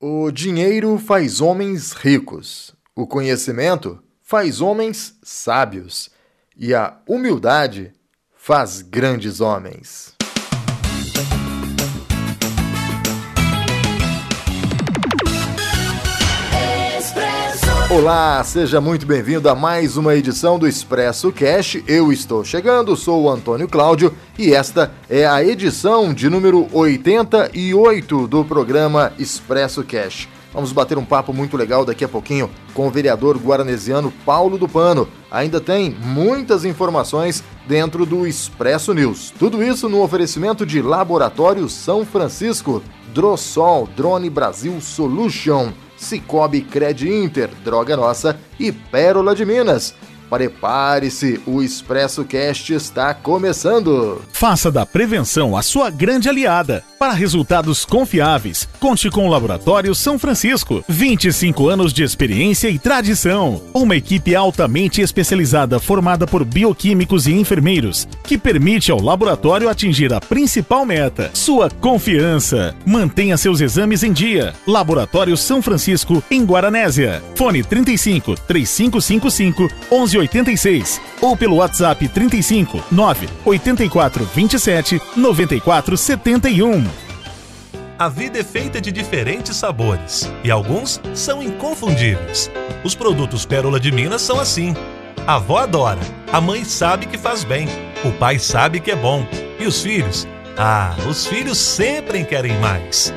O dinheiro faz homens ricos, o conhecimento faz homens sábios e a humildade faz grandes homens. Olá, seja muito bem-vindo a mais uma edição do Expresso Cash. Eu estou chegando, sou o Antônio Cláudio e esta é a edição de número 88 do programa Expresso Cash. Vamos bater um papo muito legal daqui a pouquinho com o vereador guaranesiano Paulo do Pano. Ainda tem muitas informações dentro do Expresso News. Tudo isso no oferecimento de Laboratório São Francisco, Drossol, Drone Brasil Solution. Cicobi Cred Inter, Droga Nossa e Pérola de Minas. Prepare-se, o Expresso Cast está começando. Faça da prevenção a sua grande aliada. Para resultados confiáveis, conte com o Laboratório São Francisco. 25 anos de experiência e tradição. Uma equipe altamente especializada formada por bioquímicos e enfermeiros, que permite ao laboratório atingir a principal meta: sua confiança. Mantenha seus exames em dia. Laboratório São Francisco, em Guaranésia. Fone 35 3555 11 86 ou pelo WhatsApp 35 9 84 27 94 71. A vida é feita de diferentes sabores e alguns são inconfundíveis. Os produtos Pérola de Minas são assim. A avó adora, a mãe sabe que faz bem, o pai sabe que é bom e os filhos? Ah, os filhos sempre querem mais.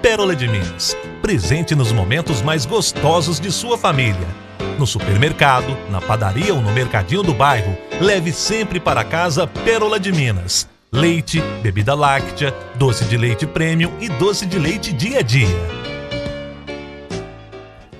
Pérola de Minas, presente nos momentos mais gostosos de sua família no supermercado, na padaria ou no mercadinho do bairro, leve sempre para casa Pérola de Minas. Leite, bebida láctea, doce de leite premium e doce de leite dia a dia.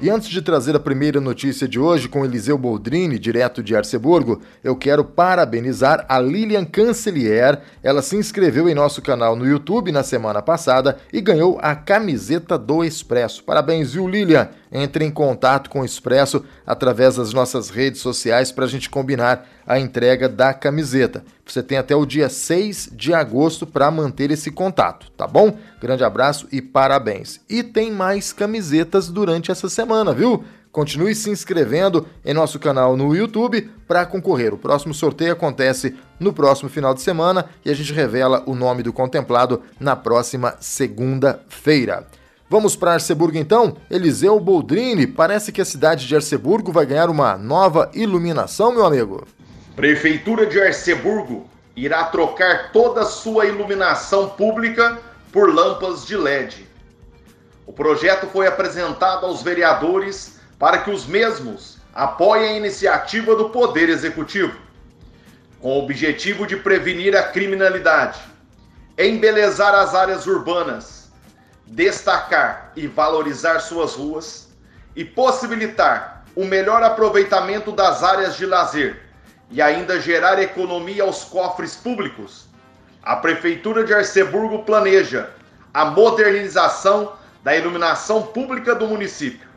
E antes de trazer a primeira notícia de hoje com Eliseu Boldrini, direto de Arceburgo, eu quero parabenizar a Lilian Cancelier. Ela se inscreveu em nosso canal no YouTube na semana passada e ganhou a camiseta do Expresso. Parabéns, viu, Lilian? Entre em contato com o Expresso através das nossas redes sociais para a gente combinar a entrega da camiseta. Você tem até o dia 6 de agosto para manter esse contato, tá bom? Grande abraço e parabéns. E tem mais camisetas durante essa semana, viu? Continue se inscrevendo em nosso canal no YouTube para concorrer. O próximo sorteio acontece no próximo final de semana e a gente revela o nome do contemplado na próxima segunda-feira. Vamos para Arceburgo então? Eliseu Boldrini, parece que a cidade de Arceburgo vai ganhar uma nova iluminação, meu amigo. Prefeitura de Arceburgo irá trocar toda sua iluminação pública por lâmpadas de LED. O projeto foi apresentado aos vereadores para que os mesmos apoiem a iniciativa do Poder Executivo, com o objetivo de prevenir a criminalidade, embelezar as áreas urbanas, destacar e valorizar suas ruas e possibilitar o melhor aproveitamento das áreas de lazer e ainda gerar economia aos cofres públicos, a Prefeitura de Arceburgo planeja a modernização da iluminação pública do município.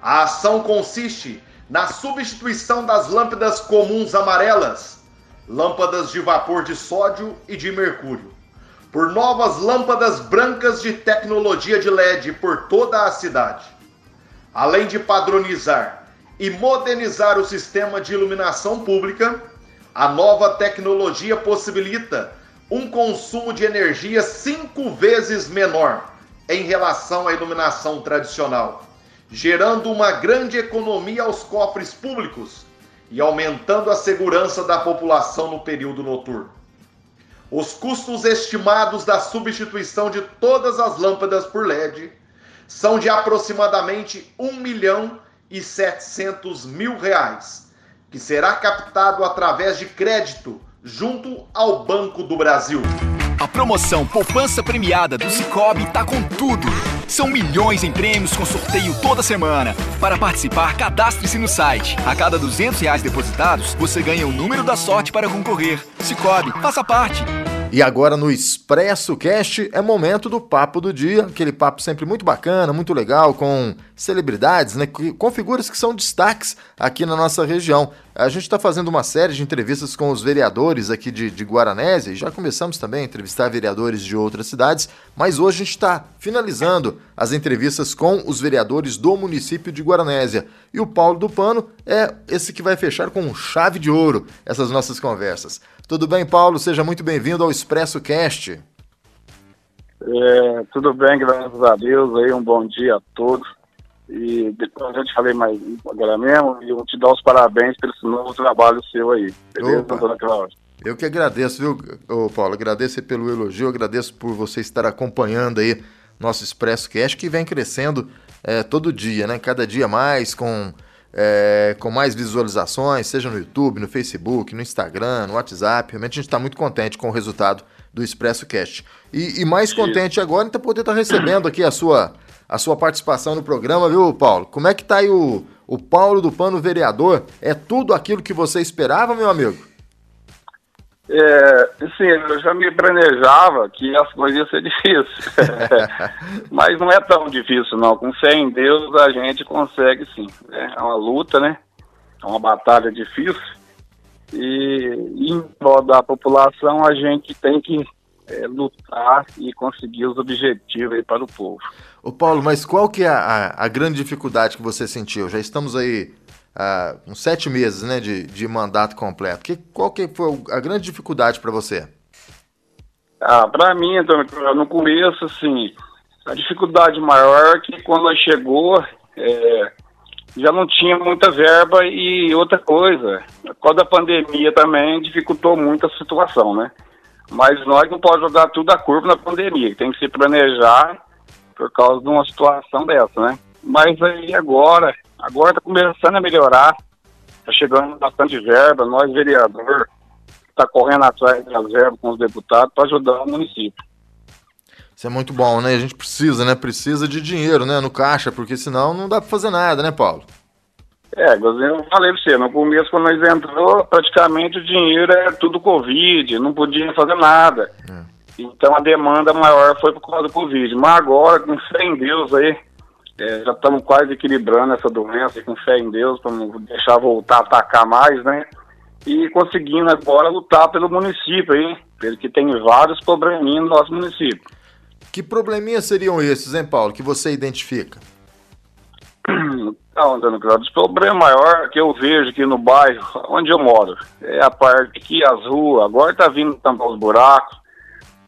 A ação consiste na substituição das lâmpadas comuns amarelas, lâmpadas de vapor de sódio e de mercúrio, por novas lâmpadas brancas de tecnologia de LED por toda a cidade. Além de padronizar e modernizar o sistema de iluminação pública, a nova tecnologia possibilita um consumo de energia cinco vezes menor em relação à iluminação tradicional, gerando uma grande economia aos cofres públicos e aumentando a segurança da população no período noturno. Os custos estimados da substituição de todas as lâmpadas por LED são de aproximadamente 1 milhão e 700 mil reais, que será captado através de crédito junto ao Banco do Brasil. A promoção Poupança Premiada do Cicobi tá com tudo. São milhões em prêmios com sorteio toda semana. Para participar, cadastre-se no site. A cada 200 reais depositados, você ganha o número da sorte para concorrer. Cicobi, faça parte. E agora no Expresso Cast é momento do papo do dia, aquele papo sempre muito bacana, muito legal, com celebridades, né, com figuras que são destaques aqui na nossa região. A gente está fazendo uma série de entrevistas com os vereadores aqui de, de Guaranésia, e já começamos também a entrevistar vereadores de outras cidades, mas hoje a gente está finalizando as entrevistas com os vereadores do município de Guaranésia. E o Paulo do Pano é esse que vai fechar com chave de ouro essas nossas conversas. Tudo bem, Paulo? Seja muito bem-vindo ao Expresso Cast. É, tudo bem, graças a Deus. Aí, um bom dia a todos. E depois a gente falei mais agora mesmo, e eu te dou os parabéns pelo novo trabalho seu aí. Beleza, Opa. dona Cláudia? Eu que agradeço, viu, Paulo? Agradeço pelo elogio, agradeço por você estar acompanhando aí nosso Expresso Cast, que vem crescendo é, todo dia, né? Cada dia mais, com é, com mais visualizações, seja no YouTube, no Facebook, no Instagram, no WhatsApp. Realmente a gente está muito contente com o resultado do Expresso Cast. E, e mais contente agora em poder estar tá recebendo aqui a sua, a sua participação no programa, viu, Paulo? Como é que tá aí o, o Paulo do Pano Vereador? É tudo aquilo que você esperava, meu amigo? É, sim, eu já me planejava que as coisas iam ser difíceis. Mas não é tão difícil, não. Com fé em Deus a gente consegue sim. É uma luta, né? É uma batalha difícil. E em prol da população a gente tem que é, lutar e conseguir os objetivos para o povo. Ô Paulo, mas qual que é a, a grande dificuldade que você sentiu? Já estamos aí uns sete meses né, de, de mandato completo. Que, qual que foi a grande dificuldade para você? Ah, para mim, então, no começo, assim, a dificuldade maior é que quando chegou, é, já não tinha muita verba e outra coisa, a pandemia também dificultou muito a situação, né? Mas nós não podemos jogar tudo a curva na pandemia, tem que se planejar por causa de uma situação dessa, né? Mas aí agora, Agora está começando a melhorar, está chegando bastante verba, nós, vereador, está correndo atrás das verbas com os deputados para ajudar o município. Isso é muito bom, né? A gente precisa, né? Precisa de dinheiro, né? No caixa, porque senão não dá para fazer nada, né, Paulo? É, eu falei para você, no começo, quando nós entrou, praticamente o dinheiro era tudo Covid, não podia fazer nada. É. Então a demanda maior foi por causa do Covid. Mas agora, com fé em Deus aí, é, já estamos quase equilibrando essa doença com fé em Deus para não deixar voltar a atacar mais, né? E conseguindo agora lutar pelo município aí, porque tem vários probleminhas no nosso município. Que probleminhas seriam esses, hein, Paulo, que você identifica? Não, Antônio Claudio, o problema maior que eu vejo aqui no bairro, onde eu moro, é a parte que as ruas, agora está vindo tampar os buracos,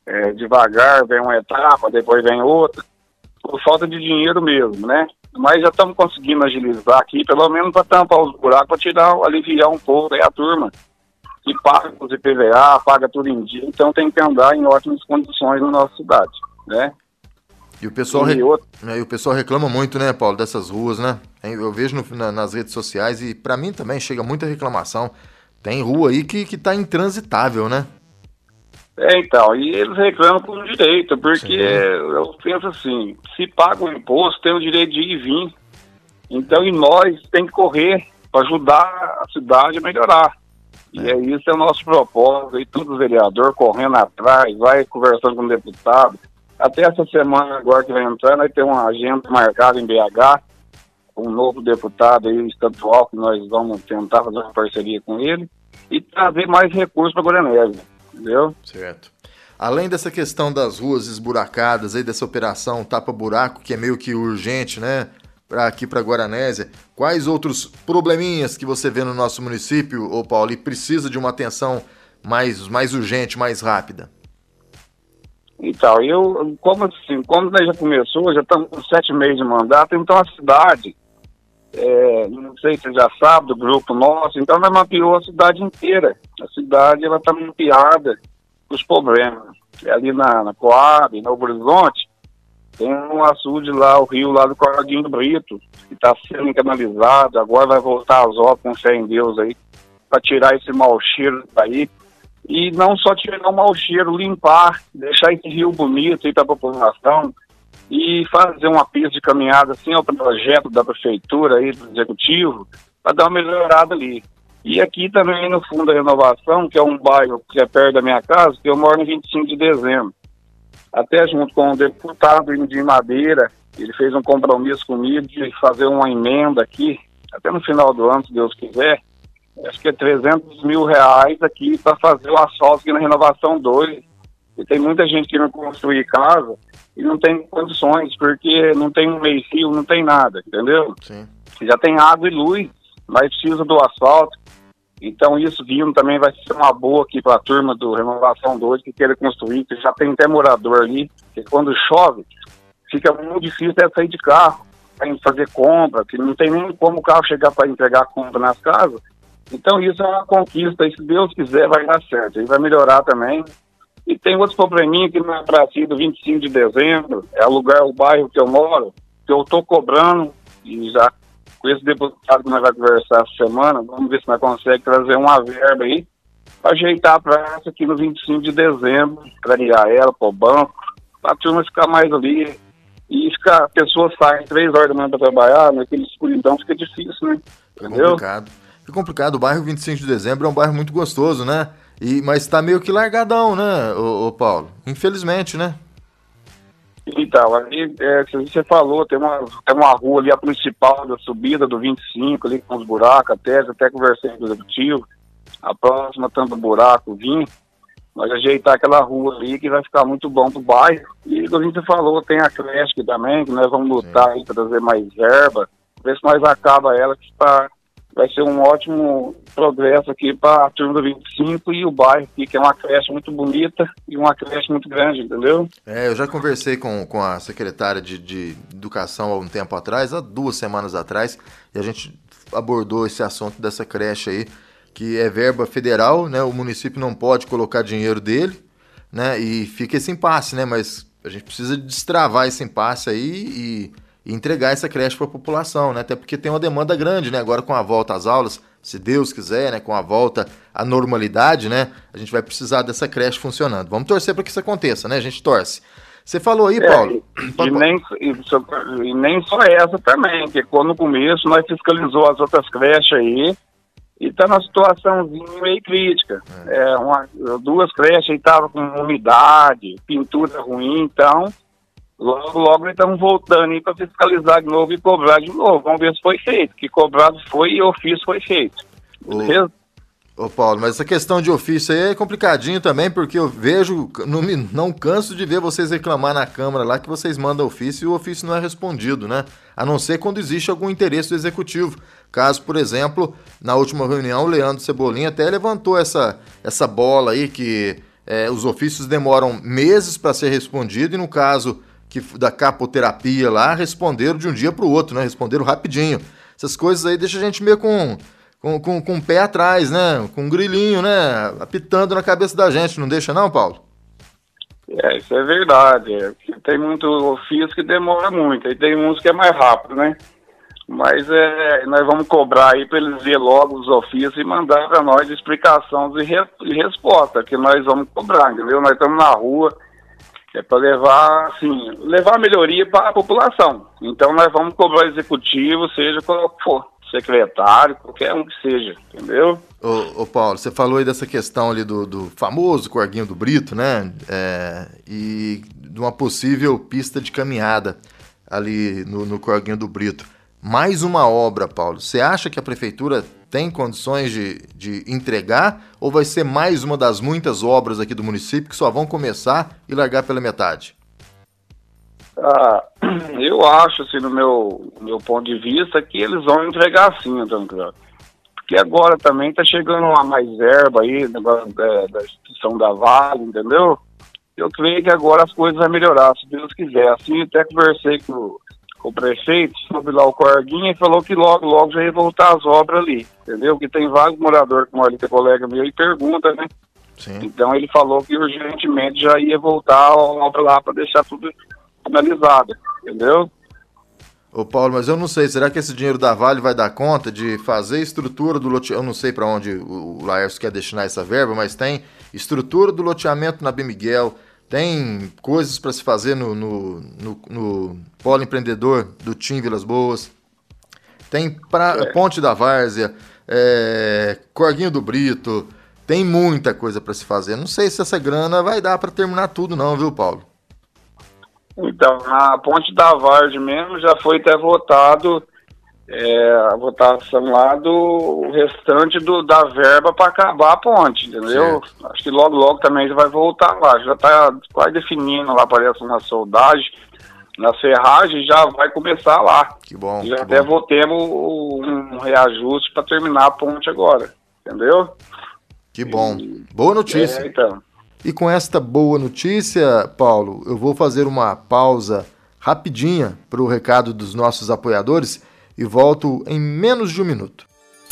é, devagar vem uma etapa, depois vem outra por falta de dinheiro mesmo, né? Mas já estamos conseguindo agilizar aqui, pelo menos para tampar os buracos, para tirar, aliviar um pouco aí a turma que paga os IPVA, paga tudo em dia, então tem que andar em ótimas condições na nossa cidade, né? E o pessoal, e, outro... né, e o pessoal reclama muito, né, Paulo, dessas ruas, né? Eu vejo no, na, nas redes sociais e para mim também chega muita reclamação. Tem rua aí que, que tá intransitável, né? É, então, e eles reclamam por direito, porque eu penso assim, se paga o imposto, tem o direito de ir e vir. Então, e nós tem que correr para ajudar a cidade a melhorar. É. E é isso é o nosso propósito, e todo vereador correndo atrás, vai conversando com o deputado. Até essa semana agora que vai entrar, nós temos uma agenda marcada em BH, um novo deputado aí estadual, que nós vamos tentar fazer uma parceria com ele, e trazer mais recursos para Goiânia entendeu? Certo. Além dessa questão das ruas esburacadas, aí dessa operação tapa-buraco, que é meio que urgente, né? Pra aqui para Guaranésia, quais outros probleminhas que você vê no nosso município, ô Paulo, e precisa de uma atenção mais, mais urgente, mais rápida? Então, eu, como assim, como já começou, já estamos com sete meses de mandato, então a cidade, é, não sei se já sabe, do grupo nosso, então nós mapeou a cidade inteira. A cidade, ela está mapeada os problemas. É ali na, na Coab, no Horizonte, tem um açude lá, o rio lá do Corradinho do Brito, que está sendo canalizado, agora vai voltar às obras com fé em Deus aí, para tirar esse mau cheiro daí. E não só tirar o mau cheiro, limpar, deixar esse rio bonito aí para a população, e fazer uma pista de caminhada assim ao projeto da prefeitura aí do executivo para dar uma melhorada ali. E aqui também no Fundo da Renovação, que é um bairro que é perto da minha casa, que eu moro no 25 de dezembro. Até junto com o deputado de Madeira, ele fez um compromisso comigo de fazer uma emenda aqui, até no final do ano, se Deus quiser, acho que é 300 mil reais aqui para fazer o asfalto aqui na Renovação 2. E tem muita gente que não construir casa e não tem condições, porque não tem um meio não tem nada, entendeu? Sim. Já tem água e luz, mas precisa do asfalto. Então isso vindo também vai ser uma boa aqui para a turma do Renovação 2 que queira construir, que já tem até morador ali, que quando chove fica muito difícil até sair de carro para fazer compra, que não tem nem como o carro chegar para entregar compra nas casas. Então isso é uma conquista, e se Deus quiser vai dar certo, e vai melhorar também. E tem outros probleminha que não é para si do 25 de dezembro, é alugar o bairro que eu moro, que eu estou cobrando, e já com esse deputado que nós vamos conversar essa semana, vamos ver se nós conseguimos trazer uma verba aí, para ajeitar a praça aqui no 25 de dezembro, clarear ela para o banco, para a turma ficar mais ali. E ficar, a pessoa sai três horas da manhã para trabalhar, naquele escuridão fica difícil, né? Entendeu? É complicado. Fica complicado. O bairro 25 de dezembro é um bairro muito gostoso, né? E, mas está meio que largadão, né, ô, ô Paulo? Infelizmente, né? Então, ali, é, você falou, tem uma, tem uma rua ali, a principal da subida do 25, ali com os buracos, até, até conversei com o executivo, a próxima tanto buraco, vim, nós ajeitar aquela rua ali que vai ficar muito bom pro bairro. E como você falou, tem a creche também, que nós vamos lutar aí para trazer mais verba, ver se nós acaba ela, que está vai ser um ótimo progresso aqui para a turma do 25 e o bairro aqui, que é uma creche muito bonita e uma creche muito grande, entendeu? É, eu já conversei com, com a secretária de, de Educação há um tempo atrás, há duas semanas atrás, e a gente abordou esse assunto dessa creche aí, que é verba federal, né? O município não pode colocar dinheiro dele, né? E fica esse impasse, né? Mas a gente precisa destravar esse impasse aí e e entregar essa creche para a população, né? Até porque tem uma demanda grande, né? Agora com a volta às aulas, se Deus quiser, né? Com a volta à normalidade, né? A gente vai precisar dessa creche funcionando. Vamos torcer para que isso aconteça, né? A gente torce. Você falou aí, é, Paulo. E, nem, e, e, nem só essa também, que quando no começo nós fiscalizou as outras creches aí e está na situaçãozinha meio crítica. É. é uma, duas creches estavam com umidade, pintura ruim, então Logo, logo estamos voltando aí para fiscalizar de novo e cobrar de novo. Vamos ver se foi feito. Que cobrado foi e ofício foi feito. Beleza? Ô Paulo, mas essa questão de ofício aí é complicadinho também, porque eu vejo, não, me, não canso de ver vocês reclamar na Câmara lá que vocês mandam ofício e o ofício não é respondido, né? A não ser quando existe algum interesse do Executivo. Caso, por exemplo, na última reunião, o Leandro Cebolinha até levantou essa, essa bola aí que é, os ofícios demoram meses para ser respondido e no caso que da capoterapia lá responderam de um dia para o outro, né? Responderam rapidinho. Essas coisas aí deixam a gente meio com, com, com, com o pé atrás, né? Com um grilinho, né? Apitando na cabeça da gente, não deixa não, Paulo? É, isso é verdade. Tem muito ofício que demora muito, e tem uns que é mais rápido, né? Mas é, nós vamos cobrar aí para eles ver logo os ofícios e mandar para nós explicação de, re, resposta, que nós vamos cobrar, entendeu? Nós estamos na rua, é para levar, assim, levar melhoria para a população. Então nós vamos cobrar executivo, seja qual for, secretário, qualquer um que seja, entendeu? Ô, ô Paulo, você falou aí dessa questão ali do, do famoso Corguinho do Brito, né? É, e de uma possível pista de caminhada ali no, no Corguinho do Brito. Mais uma obra, Paulo. Você acha que a prefeitura tem condições de, de entregar ou vai ser mais uma das muitas obras aqui do município que só vão começar e largar pela metade? Ah, eu acho, assim, no meu, meu ponto de vista, que eles vão entregar sim, Antônio Porque agora também está chegando uma mais verba aí, da, da instituição da Vale, entendeu? Eu creio que agora as coisas vão melhorar, se Deus quiser. Assim, até conversei com com o prefeito sobre lá o Corguinha e falou que logo, logo já ia voltar as obras ali, entendeu? Que tem vários moradores, como ali que é colega meu, e pergunta, né? Sim. Então ele falou que urgentemente já ia voltar a obra lá para deixar tudo finalizado, entendeu? Ô Paulo, mas eu não sei, será que esse dinheiro da Vale vai dar conta de fazer estrutura do loteamento? Eu não sei para onde o Laércio quer destinar essa verba, mas tem estrutura do loteamento na B. Miguel, tem coisas para se fazer no, no, no, no, polo empreendedor do Tim Vilas Boas. Tem pra, é. Ponte da Várzea. é, Corguinho do Brito. Tem muita coisa para se fazer. Não sei se essa grana vai dar para terminar tudo, não, viu, Paulo? Então, a ponte da Vargem mesmo já foi até votado é, a votação lá do restante do, da verba para acabar a ponte, entendeu? Certo. Acho que logo, logo também já vai voltar lá. Já está quase definindo lá, parece uma soldagem. Na ferragem já vai começar lá. Que bom. Já que até bom. votemos um reajuste para terminar a ponte agora, entendeu? Que bom. E, boa notícia. É, então. E com esta boa notícia, Paulo, eu vou fazer uma pausa rapidinha para o recado dos nossos apoiadores e volto em menos de um minuto.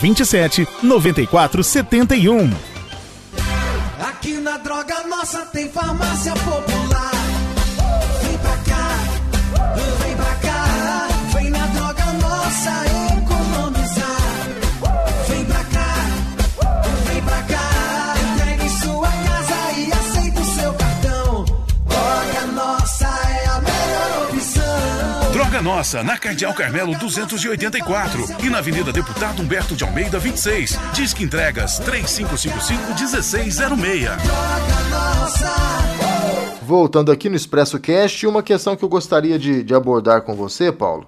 27 94 71. Aqui na Droga Nossa tem farmácia popular. Droga Nossa, na Cardeal Carmelo 284 e na Avenida Deputado Humberto de Almeida 26. Disque entregas 3555-1606. Voltando aqui no Expresso Cast, uma questão que eu gostaria de, de abordar com você, Paulo.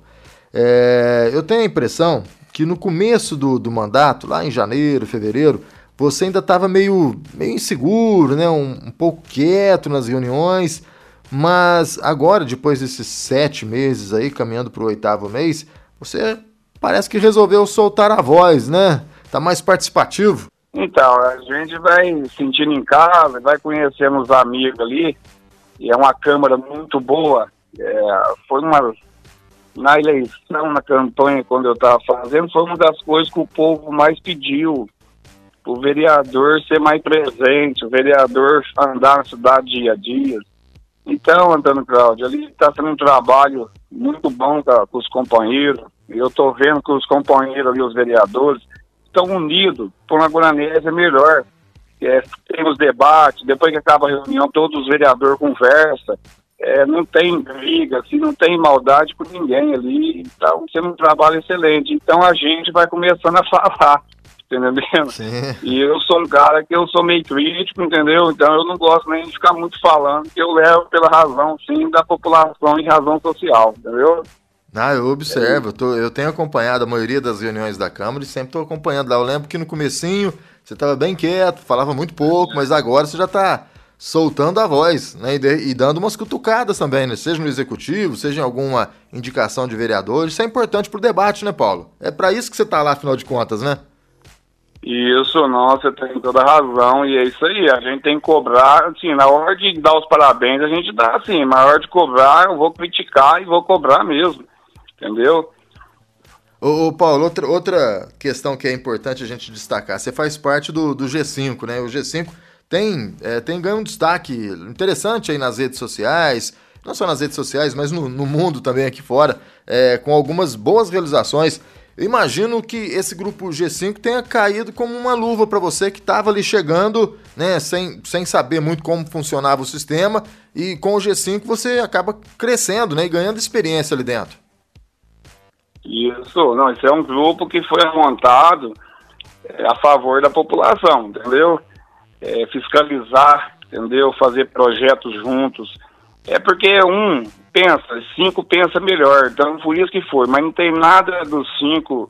É, eu tenho a impressão que no começo do, do mandato, lá em janeiro, fevereiro, você ainda estava meio, meio inseguro, né? Um, um pouco quieto nas reuniões. Mas agora, depois desses sete meses aí, caminhando para o oitavo mês, você parece que resolveu soltar a voz, né? Tá mais participativo. Então, a gente vai sentindo em casa, vai conhecendo os amigos ali, e é uma Câmara muito boa. É, foi uma. Na eleição, na campanha, quando eu estava fazendo, foi uma das coisas que o povo mais pediu. O vereador ser mais presente, o vereador andar na cidade dia a dia. Então, Antônio Cláudio, ali está sendo um trabalho muito bom com, com os companheiros. Eu estou vendo que os companheiros ali, os vereadores, estão unidos por uma Guaranésia melhor. É, tem os debates, depois que acaba a reunião, todos os vereadores conversam. É, não tem briga, assim, não tem maldade com ninguém ali. Então, sendo um trabalho excelente. Então, a gente vai começando a falar entendendo? Sim. E eu sou um cara que eu sou meio crítico, entendeu? Então eu não gosto nem de ficar muito falando, que eu levo pela razão, sim, da população e razão social, entendeu? Ah, eu observo, eu, tô, eu tenho acompanhado a maioria das reuniões da Câmara e sempre estou acompanhando lá. Eu lembro que no comecinho você estava bem quieto, falava muito pouco, mas agora você já está soltando a voz, né? E, de, e, dando umas cutucadas também, né? Seja no executivo, seja em alguma indicação de vereadores. Isso é importante para o debate, né, Paulo? É para isso que você está lá, afinal de contas, né? Isso, não, você tem toda razão, e é isso aí, a gente tem que cobrar, assim, na hora de dar os parabéns, a gente dá assim, na hora de cobrar, eu vou criticar e vou cobrar mesmo, entendeu? Ô, ô, Paulo, outra, outra questão que é importante a gente destacar, você faz parte do, do G5, né? O G5 tem, é, tem ganho um destaque interessante aí nas redes sociais, não só nas redes sociais, mas no, no mundo também aqui fora, é, com algumas boas realizações. Imagino que esse grupo G5 tenha caído como uma luva para você que estava ali chegando, né, sem, sem saber muito como funcionava o sistema, e com o G5 você acaba crescendo, né, e ganhando experiência ali dentro. Isso, não, isso é um grupo que foi montado é, a favor da população, entendeu? É, fiscalizar, entendeu? Fazer projetos juntos. É porque um pensa, cinco pensa melhor, então por isso que foi, mas não tem nada dos cinco,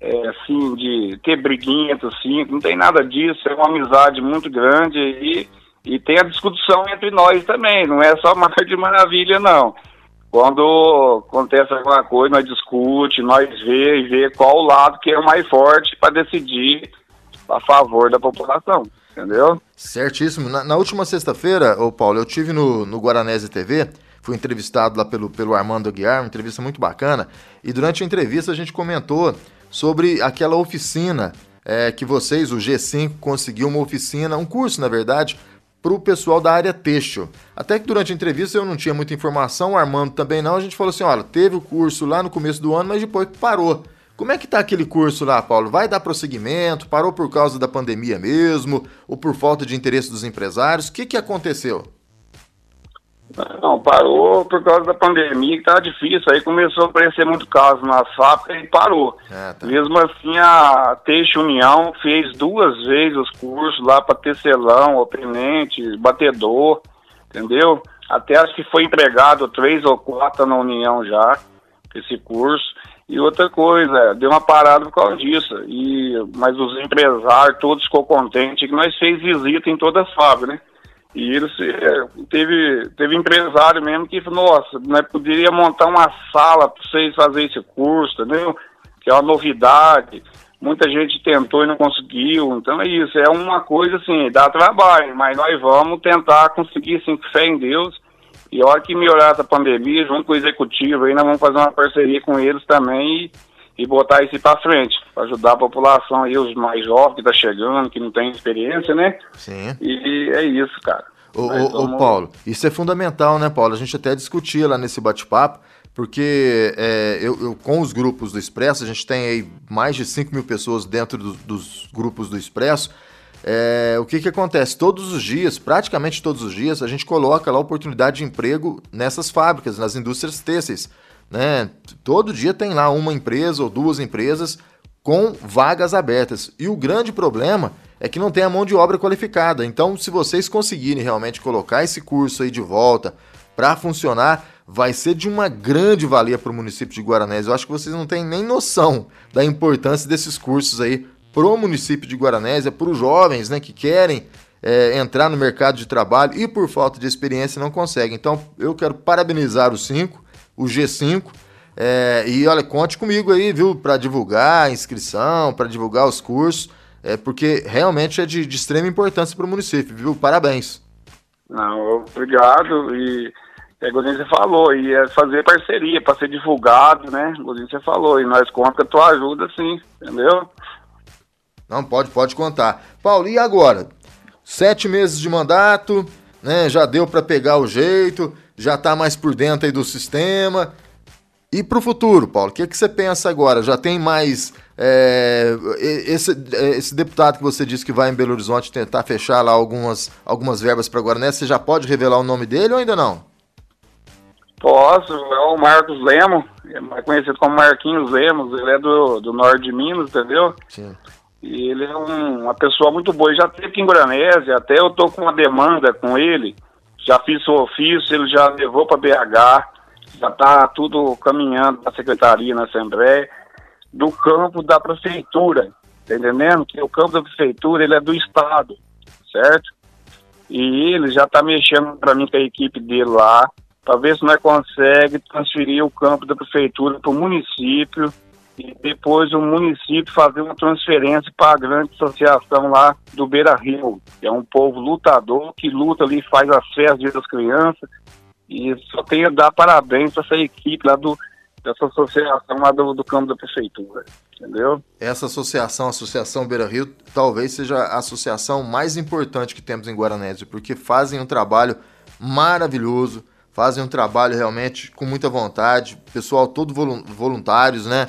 é, assim, de ter briguinha entre os cinco, não tem nada disso, é uma amizade muito grande e, e tem a discussão entre nós também, não é só Mar de Maravilha, não. Quando acontece alguma coisa, nós discute, nós vê e vê qual o lado que é o mais forte para decidir a favor da população, entendeu? Certíssimo. Na, na última sexta-feira, ô Paulo, eu tive no, no Guaranese TV, fui entrevistado lá pelo, pelo Armando Aguiar, uma entrevista muito bacana, e durante a entrevista a gente comentou sobre aquela oficina é, que vocês, o G5, conseguiu uma oficina, um curso, na verdade, para o pessoal da área têxtil. Até que durante a entrevista eu não tinha muita informação, o Armando também não. A gente falou assim: olha, teve o curso lá no começo do ano, mas depois parou. Como é que tá aquele curso lá, Paulo? Vai dar prosseguimento? Parou por causa da pandemia mesmo? Ou por falta de interesse dos empresários? O que, que aconteceu? Não, parou por causa da pandemia, que tava difícil. Aí começou a aparecer muito caso nas fábricas e parou. Ah, tá. Mesmo assim, a Teixe União fez duas vezes os cursos lá para tecelão, oponente, batedor, entendeu? Até acho que foi empregado três ou quatro na União já, esse curso. E outra coisa, deu uma parada por causa disso. E, mas os empresários todos ficou contentes que nós fez visita em todas as fábricas, né? E eles eh, teve, teve empresário mesmo que falou, nossa, nós poderia montar uma sala para vocês fazerem esse curso, entendeu? Que é uma novidade. Muita gente tentou e não conseguiu. Então é isso, é uma coisa assim, dá trabalho, mas nós vamos tentar conseguir assim, fé em Deus. E a hora que melhorar essa pandemia, junto com o executivo, aí nós vamos fazer uma parceria com eles também e, e botar isso para frente, para ajudar a população aí, os mais jovens que tá chegando, que não tem experiência, né? Sim. E é isso, cara. Ô, Nós ô, ô, vamos- Paulo, isso é fundamental, né, Paulo? A gente até discutia lá nesse bate-papo, porque é, eu, eu- com os grupos do Expresso, a gente tem aí mais de 5 mil pessoas dentro dos, dos grupos do Expresso. É, o que, que acontece? Todos os dias, praticamente todos os dias, a gente coloca lá oportunidade de emprego nessas fábricas, nas indústrias têxteis. Né? Todo dia tem lá uma empresa ou duas empresas com vagas abertas. E o grande problema é que não tem a mão de obra qualificada. Então, se vocês conseguirem realmente colocar esse curso aí de volta para funcionar, vai ser de uma grande valia para o município de Guaranés. Eu acho que vocês não têm nem noção da importância desses cursos aí pro município de Guaranésia, para os jovens né, que querem é, entrar no mercado de trabalho e por falta de experiência não conseguem. Então, eu quero parabenizar os cinco, o G5, é, e olha, conte comigo aí, viu, para divulgar a inscrição, para divulgar os cursos, é, porque realmente é de, de extrema importância para o município, viu? Parabéns. Não, obrigado. E é igual você falou, e é fazer parceria para ser divulgado, né? Igual você falou, e nós contamos com a tua ajuda, sim, entendeu? Não, pode, pode contar. Paulo, e agora? Sete meses de mandato, né? Já deu para pegar o jeito, já tá mais por dentro aí do sistema. E pro futuro, Paulo, o que, que você pensa agora? Já tem mais. é, esse, é, esse deputado que você disse que vai em Belo Horizonte tentar fechar lá algumas, algumas verbas para Guarané, você já pode revelar o nome dele ou ainda não? Posso, é o Marcos Lemos, é mais conhecido como Marquinhos Lemos, ele é do, do norte de Minas, entendeu? Sim. E ele é um- uma pessoa muito boa, já teve aqui em Guaranésia, até eu tô com uma demanda com ele, já fiz o ofício, ele já levou para BH, já tá tudo caminhando na secretaria, na Assembleia, do campo da prefeitura, tá entendendo? Que o campo da prefeitura, ele é do Estado, certo? E ele já tá mexendo para mim com a equipe dele lá, para ver se nós consegue transferir o campo da prefeitura para o município e depois o município fazer uma transferência para a grande associação lá do Beira Rio, é um povo lutador que luta ali, faz as festas das crianças. E só tenho a dar parabéns para essa equipe lá do, dessa associação lá do, do campo da prefeitura. Entendeu? Essa associação, a Associação Beira Rio, talvez seja a associação mais importante que temos em Guaranésio, porque fazem um trabalho maravilhoso, fazem um trabalho realmente com muita vontade, pessoal todo volu- voluntários, né?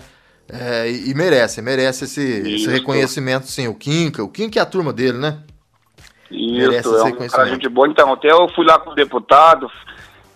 É, e, e merece, merece esse, esse reconhecimento, sim. O Kinka, o Kinka é a turma dele, né? Merece Isso, esse é um reconhecimento. cara gente boa. Então, até eu fui lá com o deputado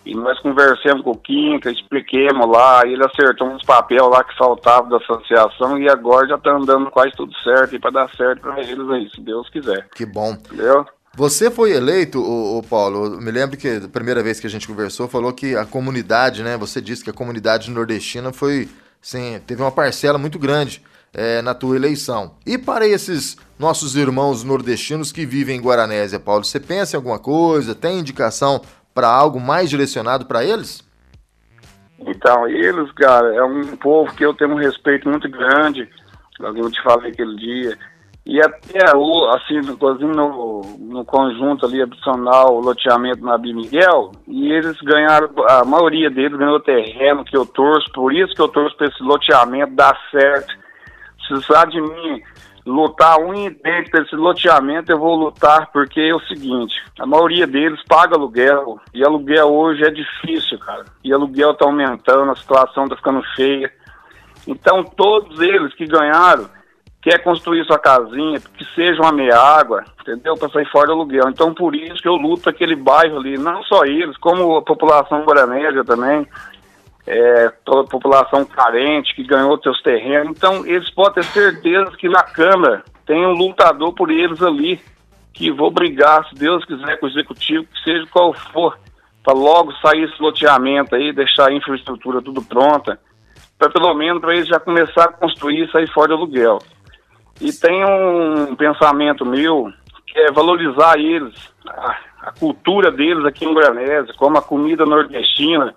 e nós conversamos com o Quinca, expliquemos lá, e ele acertou uns papéis lá que faltavam da associação e agora já tá andando quase tudo certo e para dar certo para eles aí, se Deus quiser. Que bom. Entendeu? Você foi eleito, o, Paulo, me lembro que a primeira vez que a gente conversou, falou que a comunidade, né? Você disse que a comunidade nordestina foi, sim, teve uma parcela muito grande é, na tua eleição. E para esses nossos irmãos nordestinos que vivem em Guaranésia, Paulo, você pensa em alguma coisa? Tem indicação para algo mais direcionado para eles? Então, eles, cara, é um povo que eu tenho um respeito muito grande, eu te falei aquele dia. E até o, assim, inclusive no, no conjunto ali adicional, o loteamento na Bi Miguel, e eles ganharam, a maioria deles ganhou terreno que eu torço, por isso que eu torço para esse loteamento dar certo. Precisar de mim lutar um dentro desse loteamento, eu vou lutar porque é o seguinte, a maioria deles paga aluguel, e aluguel hoje é difícil, cara. E aluguel tá aumentando, a situação tá ficando feia. Então todos eles que ganharam quer construir sua casinha, que seja uma meia água, entendeu? Para sair fora do aluguel. Então por isso que eu luto aquele bairro ali, não só eles, como a população guaranésia também, é, toda a população carente que ganhou seus terrenos. Então eles podem ter certeza que na Câmara tem um lutador por eles ali, que vou brigar, se Deus quiser, com o executivo, que seja qual for, para logo sair esse loteamento aí, deixar a infraestrutura tudo pronta, para pelo menos para eles já começar a construir e sair fora do aluguel. E tem um pensamento meu que é valorizar eles, a, a cultura deles aqui em Guaranese, como a comida nordestina.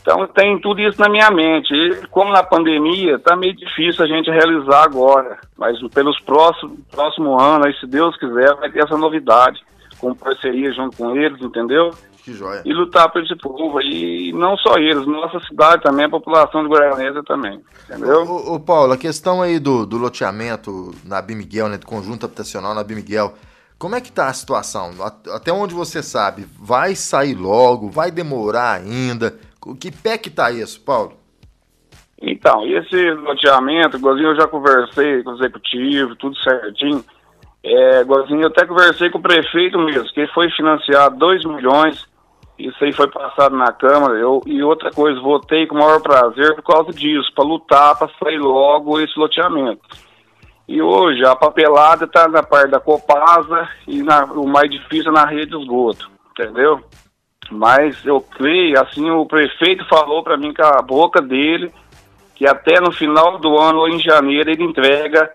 Então tem tudo isso na minha mente. E como na pandemia, está meio difícil a gente realizar agora. Mas pelos próximos próximo ano, aí, se Deus quiser, vai ter essa novidade. Com parceria junto com eles, entendeu? Que joia. E lutar por esse povo. E não só eles, nossa cidade também, a população de Guaranésia também. Entendeu? Ô, ô, Paulo, a questão aí do, do loteamento na Bimiguel, né, do conjunto habitacional na Bimiguel, como é que tá a situação? Até onde você sabe? Vai sair logo? Vai demorar ainda? Que pé que tá isso, Paulo? Então, esse loteamento, igualzinho eu já conversei com o executivo, tudo certinho. É, igualzinho eu até conversei com o prefeito mesmo, que foi financiar 2 milhões, isso aí foi passado na Câmara. Eu, e outra coisa, votei com o maior prazer por causa disso, para lutar, para sair logo esse loteamento. E hoje a papelada está na parte da Copasa e na- o mais difícil é na rede de esgoto, entendeu? Mas eu creio, assim, o prefeito falou para mim com a boca dele que até no final do ano ou em janeiro ele entrega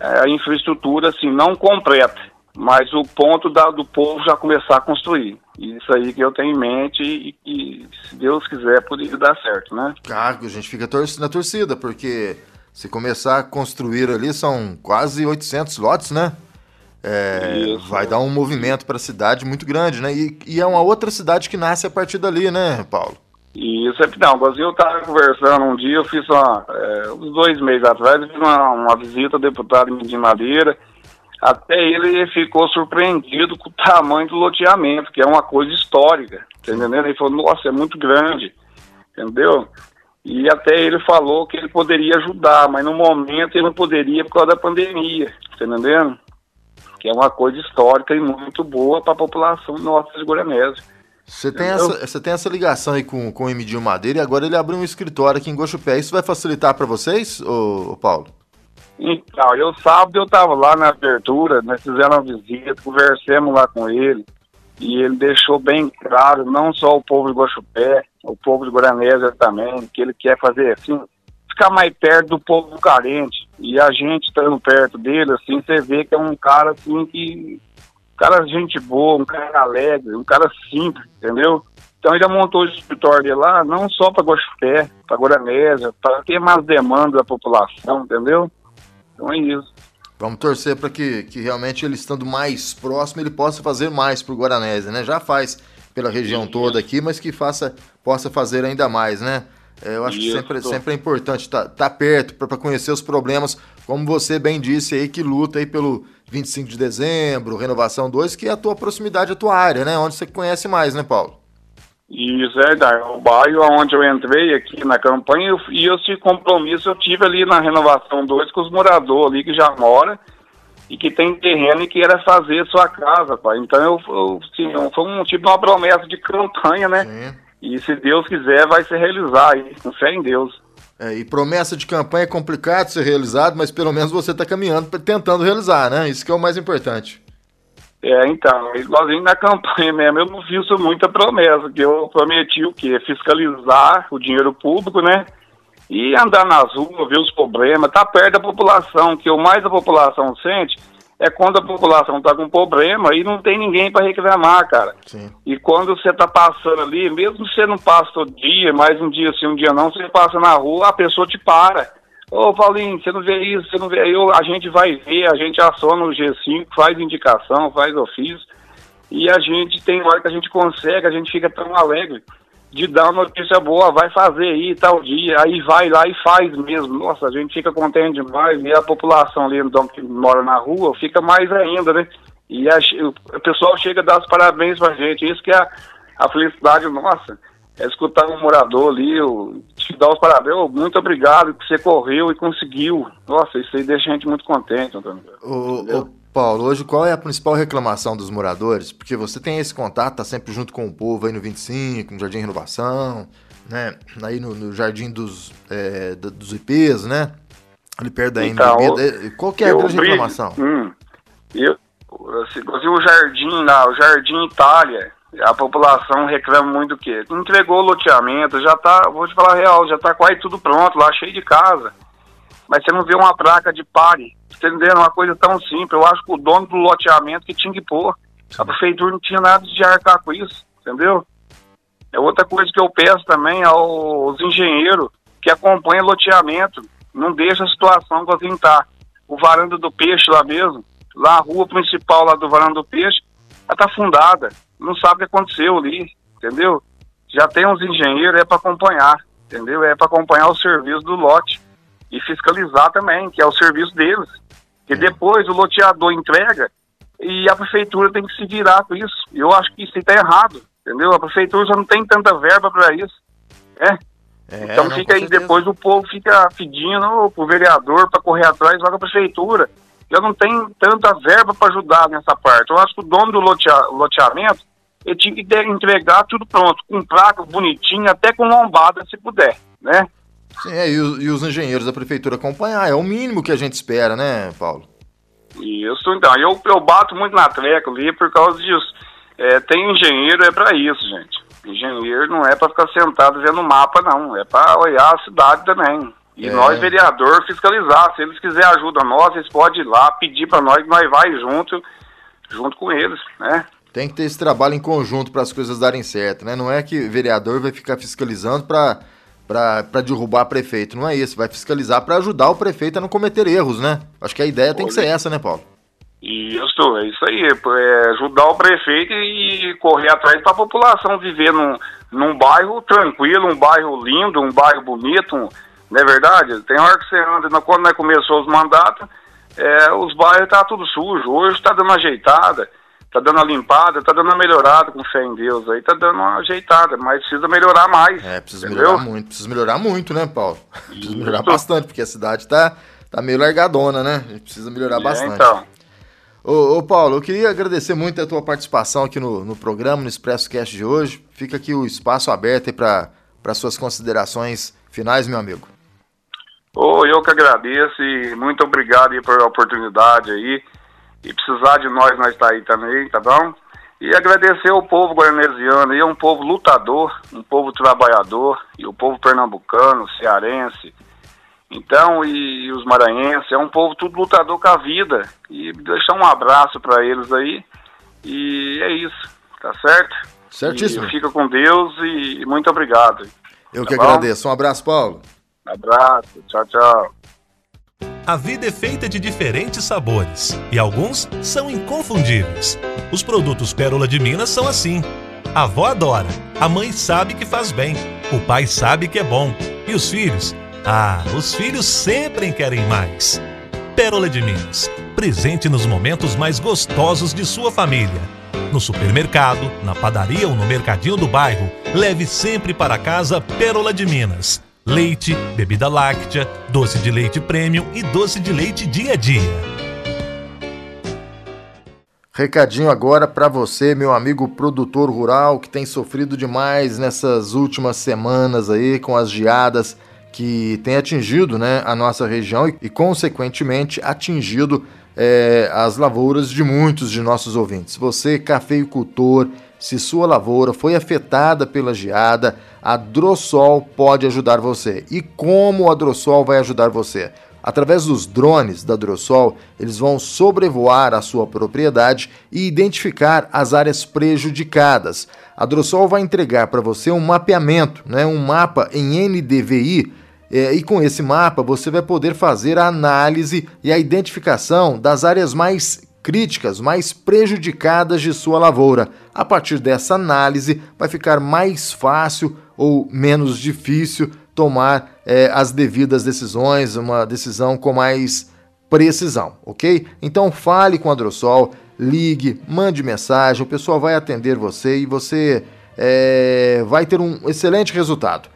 eh, a infraestrutura, assim, não completa, mas o ponto da- do povo já começar a construir. Isso aí que eu tenho em mente e, e se Deus quiser, poderia dar certo, né? Cargo, a gente fica na torcida, porque se começar a construir ali, são quase 800 lotes, né? É, vai dar um movimento para a cidade muito grande, né? E, e é uma outra cidade que nasce a partir dali, né, Paulo? Isso é não, igualzinho eu estava conversando um dia, eu fiz uma, é, uns dois meses atrás, eu fiz uma, uma visita ao deputado de Madeira, até ele ficou surpreendido com o tamanho do loteamento, que é uma coisa histórica, tá entendendo? Ele falou, nossa, é muito grande, entendeu? E até ele falou que ele poderia ajudar, mas no momento ele não poderia por causa da pandemia, tá entendendo? Que é uma coisa histórica e muito boa para a população nossa de Goianese. Você tem, Entendeu? essa, você tem essa ligação aí com, com o Emidinho Madeira e agora ele abriu um escritório aqui em Gochupé. Isso vai facilitar para vocês, ô, ô Paulo? Então, eu sábado eu estava lá na abertura, nós fizemos uma visita, conversamos lá com ele, e ele deixou bem claro, não só o povo de Guaxupé, o povo de Guaranésia também, que ele quer fazer assim, ficar mais perto do povo carente. E a gente estando perto dele, assim, você vê que é um cara assim que. Um cara gente boa, um cara alegre, um cara simples, entendeu? Então ele montou o escritório lá, não só para Guaxupé, para Guaranésia, para ter mais demanda da população, entendeu? Então é isso. Vamos torcer para que, que realmente ele estando mais próximo, ele possa fazer mais pro Guaranese, né? Já faz pela região toda aqui, mas que faça, possa fazer ainda mais, né? É, eu acho que sempre, sempre é importante estar perto para conhecer os problemas, como você bem disse aí, que luta aí pelo 25 de dezembro, Renovação 2, que é a tua proximidade, a tua área, né? Onde você conhece mais, né, Paulo? Isso é. O bairro onde eu entrei aqui na campanha eu- e esse compromisso eu tive ali na Renovação 2 com os moradores ali que já moram e que tem terreno e que era fazer sua casa, pai. Então eu, eu assim, foi um tipo uma promessa de campanha, né? Sim. E se Deus quiser vai se realizar aí, com fé em Deus. É, e promessa de campanha é complicado ser realizado, mas pelo menos você está caminhando, tentando realizar, né? Isso que é o mais importante. É, então, igualzinho na campanha mesmo, eu não fiz muita promessa, que eu prometi o quê? Fiscalizar o dinheiro público, né? E andar nas ruas, ver os problemas, tá perto da população, que o mais a população sente é quando a população tá com problema e não tem ninguém para reclamar, cara. Sim. E quando você tá passando ali, mesmo que você não passa todo dia, mais um dia sim, um dia não, você passa na rua, a pessoa te para. Ô, Paulinho, você não vê isso, você não vê. A gente vai ver, a gente aciona o G5, faz indicação, faz ofício. E a gente tem hora que a gente consegue, a gente fica tão alegre. de dar uma notícia boa, vai fazer aí tal dia, aí vai lá e faz mesmo. Nossa, a gente fica contente demais e a população ali então, que mora na rua fica mais ainda, né? E a, o pessoal chega a dar os parabéns pra gente, isso que é a, a felicidade nossa, é escutar um morador ali, eu, te dar os parabéns, oh, muito obrigado que você correu e conseguiu. Nossa, isso aí deixa a gente muito contente, Antônio. O, o Paulo, hoje qual é a principal reclamação dos moradores? Porque você tem esse contato, tá sempre junto com o povo aí no 25, no Jardim Renovação, né? Aí no, no Jardim dos, é, dos IPs, né? Ali perto da Então, MDB. Qual que é a grande brigo- reclamação? Hum, eu, assim, o Jardim lá, o Jardim Itália, a população reclama muito do quê? Entregou o loteamento, já tá, vou te falar real, já tá quase tudo pronto lá, cheio de casa. Mas você não vê uma placa de pare, entendendo? Uma coisa tão simples. Eu acho que o dono do loteamento que tinha que pôr. A prefeitura não tinha nada de arcar com isso, entendeu? É outra coisa que eu peço também aos engenheiros que acompanham loteamento. Não deixa a situação tá. O varanda do peixe lá mesmo, lá a rua principal lá do varanda do peixe, ela tá afundada. Não sabe o que aconteceu ali, entendeu? Já tem uns engenheiros, é para acompanhar, entendeu? É para acompanhar o serviço do lote e fiscalizar também, que é o serviço deles. Que depois o loteador entrega e a prefeitura tem que se virar com isso. Eu acho que isso está errado, entendeu? A prefeitura já não tem tanta verba para isso. É. É, então não, fica aí, certeza. depois o povo fica pedindo pro vereador para correr atrás, vai com a prefeitura. Já não tem tanta verba para ajudar nessa parte. Eu acho que o dono do lotea- loteamento, ele tinha que entregar tudo pronto, com placa bonitinha, até com lombada, se puder, né? Sim, é, e, o- e os engenheiros da prefeitura acompanhar, é o mínimo que a gente espera, né, Paulo? Isso, então, eu, eu bato muito na treca ali por causa disso. É, tem engenheiro, é para isso, gente. Engenheiro não é para ficar sentado vendo o mapa, não. É para olhar a cidade também. E É. nós, vereador, fiscalizar. Se eles quiserem ajuda nós, eles podem ir lá pedir para nós que nós vai junto, junto com eles, né? Tem que ter esse trabalho em conjunto para as coisas darem certo, né? Não é que vereador vai ficar fiscalizando para para derrubar prefeito, não é isso. Vai fiscalizar para ajudar o prefeito a não cometer erros, né? Acho que a ideia tem que ser essa, né, Paulo? Isso, é isso aí. É ajudar o prefeito e correr atrás para a população viver num, num bairro tranquilo, um bairro lindo, um bairro bonito, um- não é verdade? Tem hora que você anda, quando nós começou os mandatos, é, os bairros tá tudo sujo. Hoje está dando uma ajeitada, tá dando uma limpada, tá dando uma melhorada com fé em Deus aí, tá dando uma ajeitada, mas precisa melhorar mais. É, precisa entendeu? melhorar muito, precisa melhorar muito, né, Paulo? Precisa melhorar bastante, porque a cidade tá, tá meio largadona, né? A gente precisa melhorar É, bastante. então. Ô, ô, Paulo, eu queria agradecer muito a tua participação aqui no, no programa, no Expresso Cast de hoje. Fica aqui o espaço aberto aí para suas considerações finais, meu amigo. Ô, eu que agradeço e muito obrigado aí pela oportunidade aí. E precisar de nós, nós tá aí também, tá bom? E agradecer ao povo guaranesiano aí, é um povo lutador, um povo trabalhador, e o povo pernambucano, cearense, então, e, os maranhenses, é um povo tudo lutador com a vida. E deixar um abraço para eles aí. E é isso, tá certo? Certíssimo. E fica com Deus e muito obrigado. Eu Tá que bom? agradeço. Um abraço, Paulo. Abraço, tchau, tchau. A vida é feita de diferentes sabores e alguns são inconfundíveis. Os produtos Pérola de Minas são assim. A avó adora, a mãe sabe que faz bem, o pai sabe que é bom e os filhos? Ah, os filhos sempre querem mais. Pérola de Minas, presente nos momentos mais gostosos de sua família. No supermercado, na padaria ou no mercadinho do bairro, leve sempre para casa Pérola de Minas. Leite, bebida láctea, doce de leite premium e doce de leite dia a dia. Recadinho agora para você, meu amigo produtor rural, que tem sofrido demais nessas últimas semanas aí com as geadas que tem atingido né, a nossa região e, e, consequentemente, atingido é, as lavouras de muitos de nossos ouvintes. Você, cafeicultor, se sua lavoura foi afetada pela geada, a Drossol pode ajudar você. E como a Drossol vai ajudar você? Através dos drones da Drossol, eles vão sobrevoar a sua propriedade e identificar as áreas prejudicadas. A Drossol vai entregar para você um mapeamento, né, um mapa em NDVI, é, e com esse mapa você vai poder fazer a análise e a identificação das áreas mais críticas mais prejudicadas de sua lavoura. A partir dessa análise, vai ficar mais fácil ou menos difícil tomar é, as devidas decisões, uma decisão com mais precisão, ok? Então fale com a Drossol, ligue, mande mensagem, o pessoal vai atender você e você é, vai ter um excelente resultado.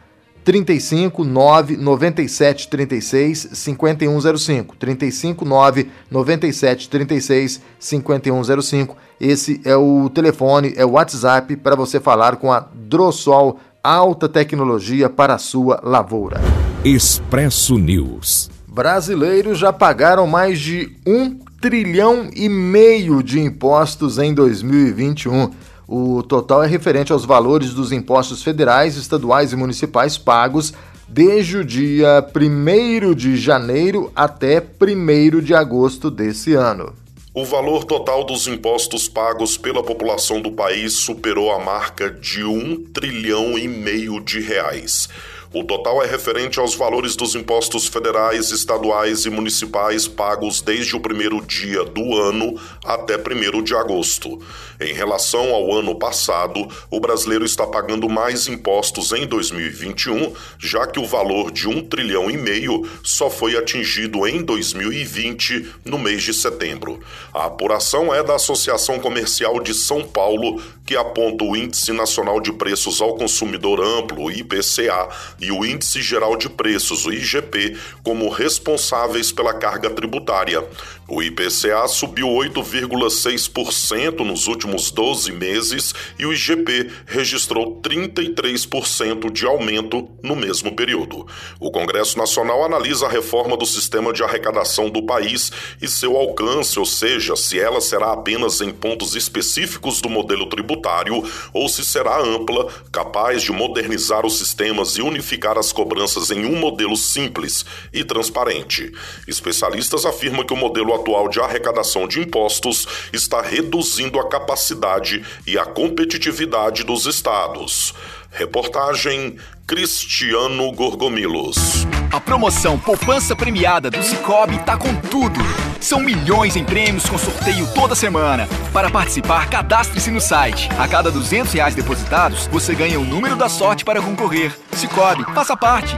35 9 97 36 5105. 35 9 97 36 5105. Esse é o telefone, é o WhatsApp para você falar com a Drossol Alta Tecnologia para a sua lavoura. Expresso News. Brasileiros já pagaram mais de um trilhão e meio de impostos em 2021. O total é referente aos valores dos impostos federais, estaduais e municipais pagos desde o dia 1 de janeiro até 1 de agosto desse ano. O valor total dos impostos pagos pela população do país superou a marca de um trilhão e meio de reais. O total é referente aos valores dos impostos federais, estaduais e municipais pagos desde o primeiro dia do ano até 1 de agosto. Em relação ao ano passado, o brasileiro está pagando mais impostos em 2021, já que o valor de um trilhão e meio só foi atingido em 2020, no mês de setembro. A apuração é da Associação Comercial de São Paulo, que aponta o Índice Nacional de Preços ao Consumidor Amplo, IPCA, e o Índice Geral de Preços, o IGP, como responsáveis pela carga tributária. O IPCA subiu 8,6% nos últimos 12 meses e o IGP registrou 33% de aumento no mesmo período. O Congresso Nacional analisa a reforma do sistema de arrecadação do país e seu alcance, ou seja, se ela será apenas em pontos específicos do modelo tributário ou se será ampla, capaz de modernizar os sistemas e unificar as cobranças em um modelo simples e transparente. Especialistas afirmam que o modelo atual de arrecadação de impostos está reduzindo a capacidade e a competitividade dos estados. Reportagem Cristiano Gorgomilos. A promoção Poupança Premiada do Cicobi tá com tudo. São milhões em prêmios com sorteio toda semana. Para participar, cadastre-se no site. A cada 200 reais depositados, você ganha o número da sorte para concorrer. Cicobi, faça parte.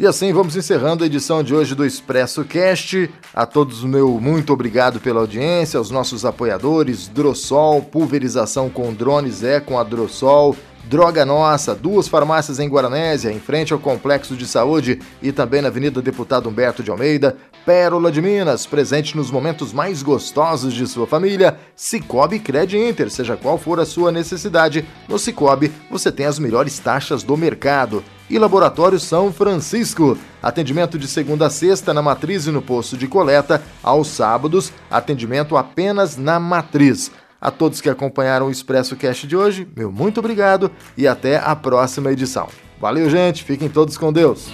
E assim vamos encerrando a edição de hoje do Expresso Cast. A todos meu muito obrigado pela audiência, aos nossos apoiadores, Drossol, pulverização com drones é com a Drossol, Droga Nossa, duas farmácias em Guaranésia, em frente ao Complexo de Saúde e também na Avenida Deputado Humberto de Almeida, Pérola de Minas, presente nos momentos mais gostosos de sua família, Cicobi Cred Inter, seja qual for a sua necessidade, no Cicobi você tem as melhores taxas do mercado e Laboratório São Francisco. Atendimento de segunda a sexta na matriz e no posto de coleta. Aos sábados, atendimento apenas na matriz. A todos que acompanharam o Expresso Cast de hoje, meu muito obrigado e até a próxima edição. Valeu, gente. Fiquem todos com Deus.